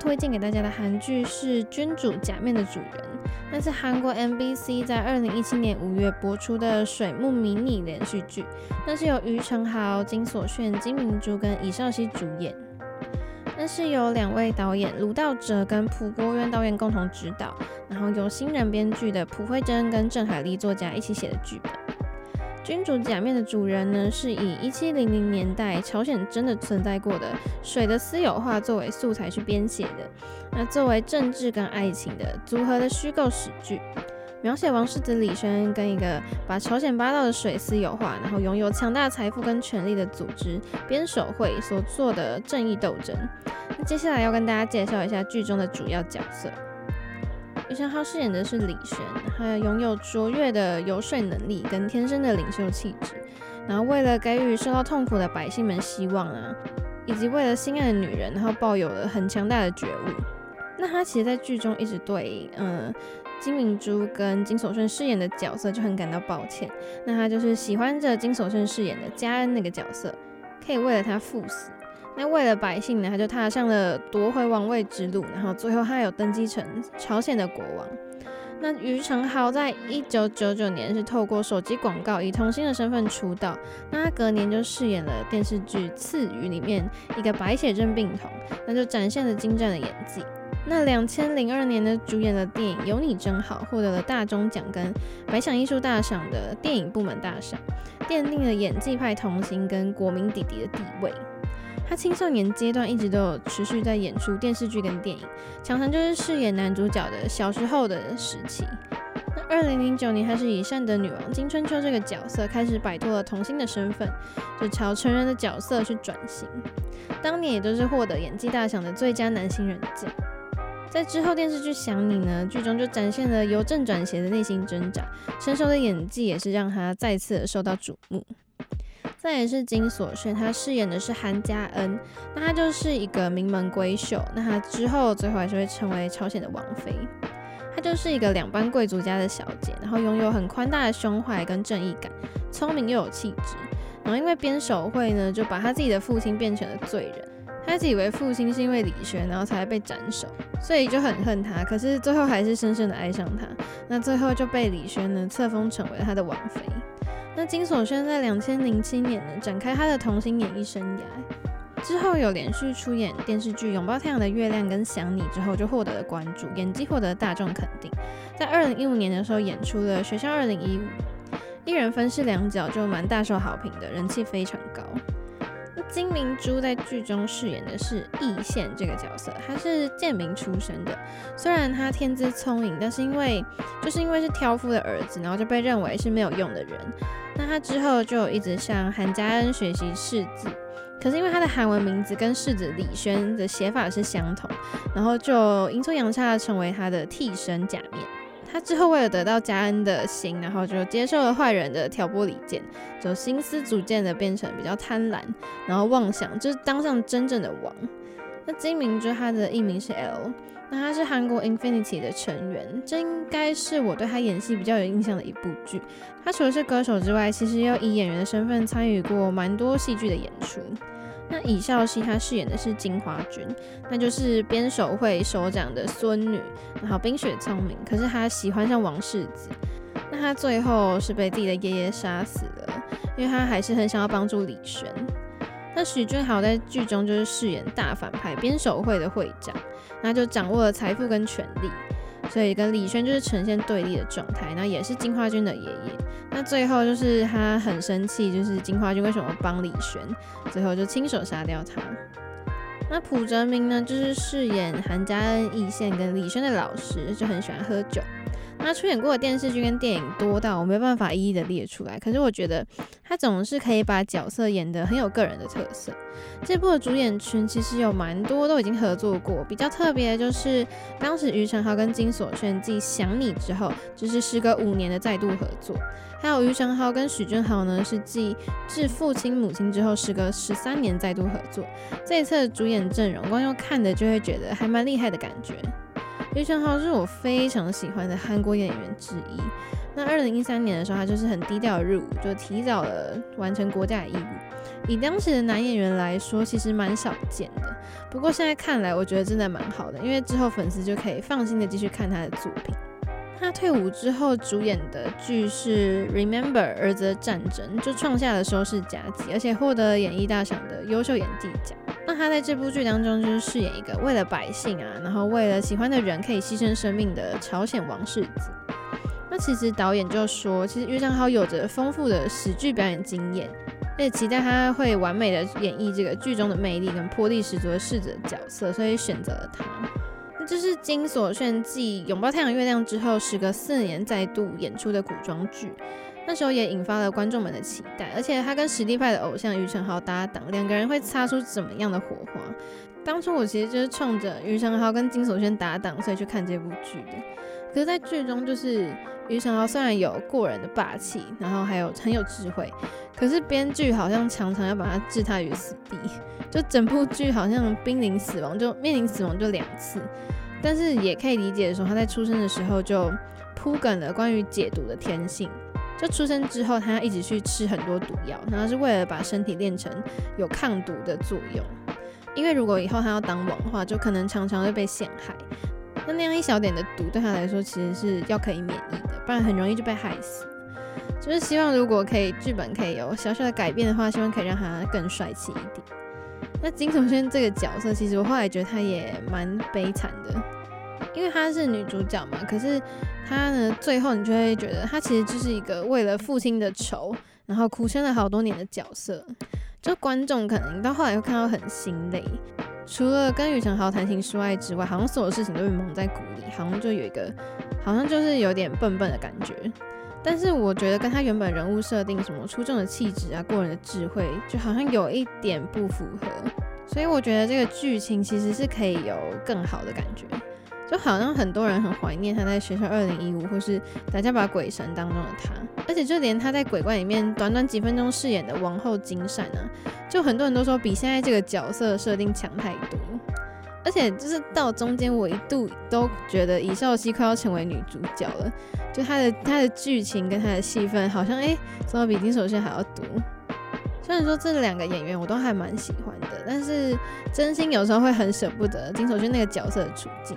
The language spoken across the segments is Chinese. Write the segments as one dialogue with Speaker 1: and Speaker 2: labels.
Speaker 1: 推荐给大家的韩剧是《君主假面的主人》，那是韩国 MBC 在二零一七年五月播出的水木迷你连续剧，那是由于承豪、金所炫、金明洙跟尹少熙主演。那是由两位导演卢道哲跟朴国渊导演共同指导，然后由新人编剧的朴慧珍跟郑海丽作家一起写的剧本。君主假面的主人呢，是以一七零零年代朝鲜真的存在过的水的私有化作为素材去编写的。那作为政治跟爱情的组合的虚构史剧。描写王世子李轩跟一个把朝鲜八道的水私有化，然后拥有强大财富跟权力的组织边守会所做的正义斗争。那接下来要跟大家介绍一下剧中的主要角色。于承浩饰演的是李轩，他拥有卓越的游说能力跟天生的领袖气质，然后为了给予受到痛苦的百姓们希望啊，以及为了心爱的女人，然后抱有了很强大的觉悟。那他其实，在剧中一直对，嗯。金明洙跟金所炫饰演的角色就很感到抱歉，那他就是喜欢着金所炫饰演的嘉恩那个角色，可以为了他赴死。那为了百姓呢，他就踏上了夺回王位之路，然后最后他有登基成朝鲜的国王。那于承豪在一九九九年是透过手机广告以童星的身份出道，那他隔年就饰演了电视剧《赐予》里面一个白血症病童，那就展现了精湛的演技。那两千零二年呢，主演的电影《有你真好》获得了大钟奖跟百想艺术大赏的电影部门大赏，奠定了演技派童星跟国民弟弟的地位。他青少年阶段一直都有持续在演出电视剧跟电影，常常就是饰演男主角的小时候的时期。那二零零九年，他是以善德女王金春秋这个角色开始摆脱了童星的身份，就朝成人的角色去转型。当年也都是获得演技大赏的最佳男新人奖。在之后电视剧《想你》呢，剧中就展现了由正转邪的内心挣扎，成熟的演技也是让他再次受到瞩目。再也是金所炫，他饰演的是韩佳恩，那他就是一个名门闺秀，那他之后最后还是会成为朝鲜的王妃。她就是一个两班贵族家的小姐，然后拥有很宽大的胸怀跟正义感，聪明又有气质。然后因为边守会呢，就把他自己的父亲变成了罪人。他自以为父亲是因为李轩，然后才被斩首，所以就很恨他。可是最后还是深深的爱上他。那最后就被李轩呢册封成为他的王妃。那金所炫在两千零七年呢展开他的童星演艺生涯，之后有连续出演电视剧《拥抱太阳的月亮》跟《想你》之后就获得了关注，演技获得大众肯定。在二零一五年的时候演出了《学校二零一五》，一人分饰两角就蛮大受好评的，人气非常高。金明洙在剧中饰演的是义宪这个角色，他是贱民出身的。虽然他天资聪颖，但是因为就是因为是挑夫的儿子，然后就被认为是没有用的人。那他之后就一直向韩佳恩学习识字，可是因为他的韩文名字跟世子李轩的写法是相同，然后就阴错阳差的成为他的替身假面。他之后为了得到佳恩的心，然后就接受了坏人的挑拨离间，就心思逐渐的变成比较贪婪，然后妄想就是当上真正的王。那金明就他的艺名是 L，那他是韩国 Infinity 的成员，这应该是我对他演戏比较有印象的一部剧。他除了是歌手之外，其实也有以演员的身份参与过蛮多戏剧的演出。那尹孝熙他饰演的是金花君，那就是边守会首长的孙女，然后冰雪聪明，可是他喜欢上王世子，那他最后是被自己的爷爷杀死了，因为他还是很想要帮助李玄。那许俊豪在剧中就是饰演大反派边守会的会长，那就掌握了财富跟权力。所以跟李轩就是呈现对立的状态，那也是金花君的爷爷。那最后就是他很生气，就是金花君为什么帮李轩，最后就亲手杀掉他。那朴哲明呢，就是饰演韩家恩、义宪跟李轩的老师，就很喜欢喝酒。他出演过的电视剧跟电影多到我没办法一一的列出来，可是我觉得他总是可以把角色演得很有个人的特色。这部的主演群其实有蛮多都已经合作过，比较特别的就是当时于承浩跟金所炫继《想你》之后，就是时隔五年的再度合作。还有于承浩跟许俊豪呢，是继《致父亲母亲》之后，时隔十三年再度合作。这一次的主演阵容，光用看的就会觉得还蛮厉害的感觉。于承浩是我非常喜欢的韩国演员之一。那二零一三年的时候，他就是很低调的入伍，就提早了完成国家的义务。以当时的男演员来说，其实蛮少见的。不过现在看来，我觉得真的蛮好的，因为之后粉丝就可以放心的继续看他的作品。他退伍之后主演的剧是《Remember 儿子的战争》，就创下了收视佳绩，而且获得演艺大赏的优秀演技奖。那他在这部剧当中就是饰演一个为了百姓啊，然后为了喜欢的人可以牺牲生命的朝鲜王世子。那其实导演就说，其实于承豪有着丰富的喜剧表演经验，也期待他会完美的演绎这个剧中的魅力跟魄力十足的世子角色，所以选择了他。那这是金所炫继《拥抱太阳月亮》之后，时隔四年再度演出的古装剧，那时候也引发了观众们的期待。而且他跟实力派的偶像于承豪搭档，两个人会擦出怎么样的火花？当初我其实就是冲着于承豪跟金所炫搭档，所以去看这部剧的。可是，在剧中，就是于承豪虽然有过人的霸气，然后还有很有智慧，可是编剧好像常常要把他置他于死地，就整部剧好像濒临死亡，就面临死亡就两次。但是也可以理解说，他在出生的时候就铺梗了关于解毒的天性。就出生之后，他一直去吃很多毒药，然后是为了把身体练成有抗毒的作用。因为如果以后他要当王的话，就可能常常会被陷害。那那样一小点的毒对他来说，其实是要可以免疫的，不然很容易就被害死。就是希望如果可以剧本可以有小小的改变的话，希望可以让他更帅气一点。那金所轩这个角色，其实我后来觉得他也蛮悲惨的，因为她是女主角嘛。可是她呢，最后你就会觉得她其实就是一个为了父亲的仇，然后苦撑了好多年的角色。就观众可能到后来会看到很心累，除了跟于承豪谈情说爱之外，好像所有事情都被蒙在鼓里，好像就有一个，好像就是有点笨笨的感觉。但是我觉得跟他原本人物设定什么出众的气质啊、过人的智慧，就好像有一点不符合。所以我觉得这个剧情其实是可以有更好的感觉，就好像很多人很怀念他在《学校二零一五》或是《大家把鬼神》当中的他，而且就连他在《鬼怪》里面短短几分钟饰演的王后金善啊，就很多人都说比现在这个角色设定强太多。而且就是到中间，我一度都觉得尹少熙快要成为女主角了。就她的她的剧情跟她的戏份，好像哎，怎么比金所炫还要多？虽然说这两个演员我都还蛮喜欢的，但是真心有时候会很舍不得金所炫那个角色的处境。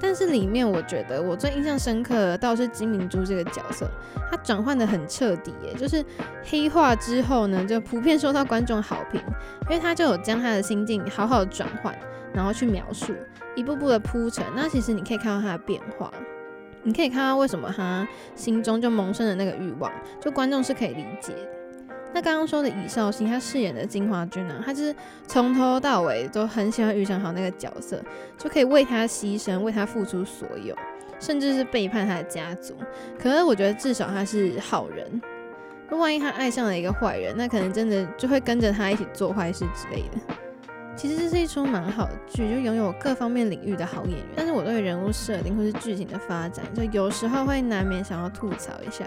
Speaker 1: 但是里面我觉得我最印象深刻的倒是金明珠这个角色，她转换得很彻底耶，就是黑化之后呢，就普遍受到观众好评，因为她就有将她的心境好好的转换。然后去描述一步步的铺陈，那其实你可以看到他的变化，你可以看到为什么他心中就萌生了那个欲望，就观众是可以理解。那刚刚说的尹少熙，他饰演的金华君呢，他就是从头到尾都很喜欢于承豪那个角色，就可以为他牺牲，为他付出所有，甚至是背叛他的家族。可是我觉得至少他是好人，那万一他爱上了一个坏人，那可能真的就会跟着他一起做坏事之类的。其实这是一出蛮好的剧，就拥有各方面领域的好演员。但是我对人物设定或是剧情的发展，就有时候会难免想要吐槽一下。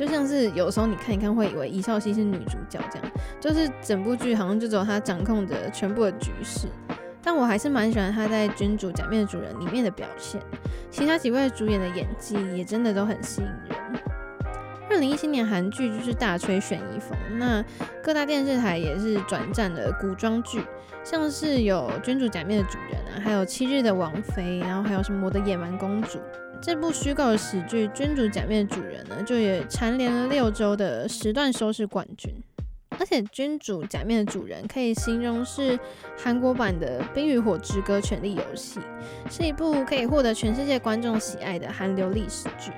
Speaker 1: 就像是有时候你看一看，会以为尹少熙是女主角这样，就是整部剧好像就只有她掌控着全部的局势。但我还是蛮喜欢她在《君主假面的主人》里面的表现，其他几位主演的演技也真的都很吸引人。二零一七年韩剧就是大吹悬疑风，那各大电视台也是转战了古装剧，像是有《君主假面的主人》啊，还有《七日的王妃》，然后还有什么《我的野蛮公主》这部虚构的喜剧《君主假面的主人》呢，就也蝉联了六周的时段收视冠军。而且《君主假面的主人》可以形容是韩国版的《冰与火之歌：权力游戏》，是一部可以获得全世界观众喜爱的韩流历史剧。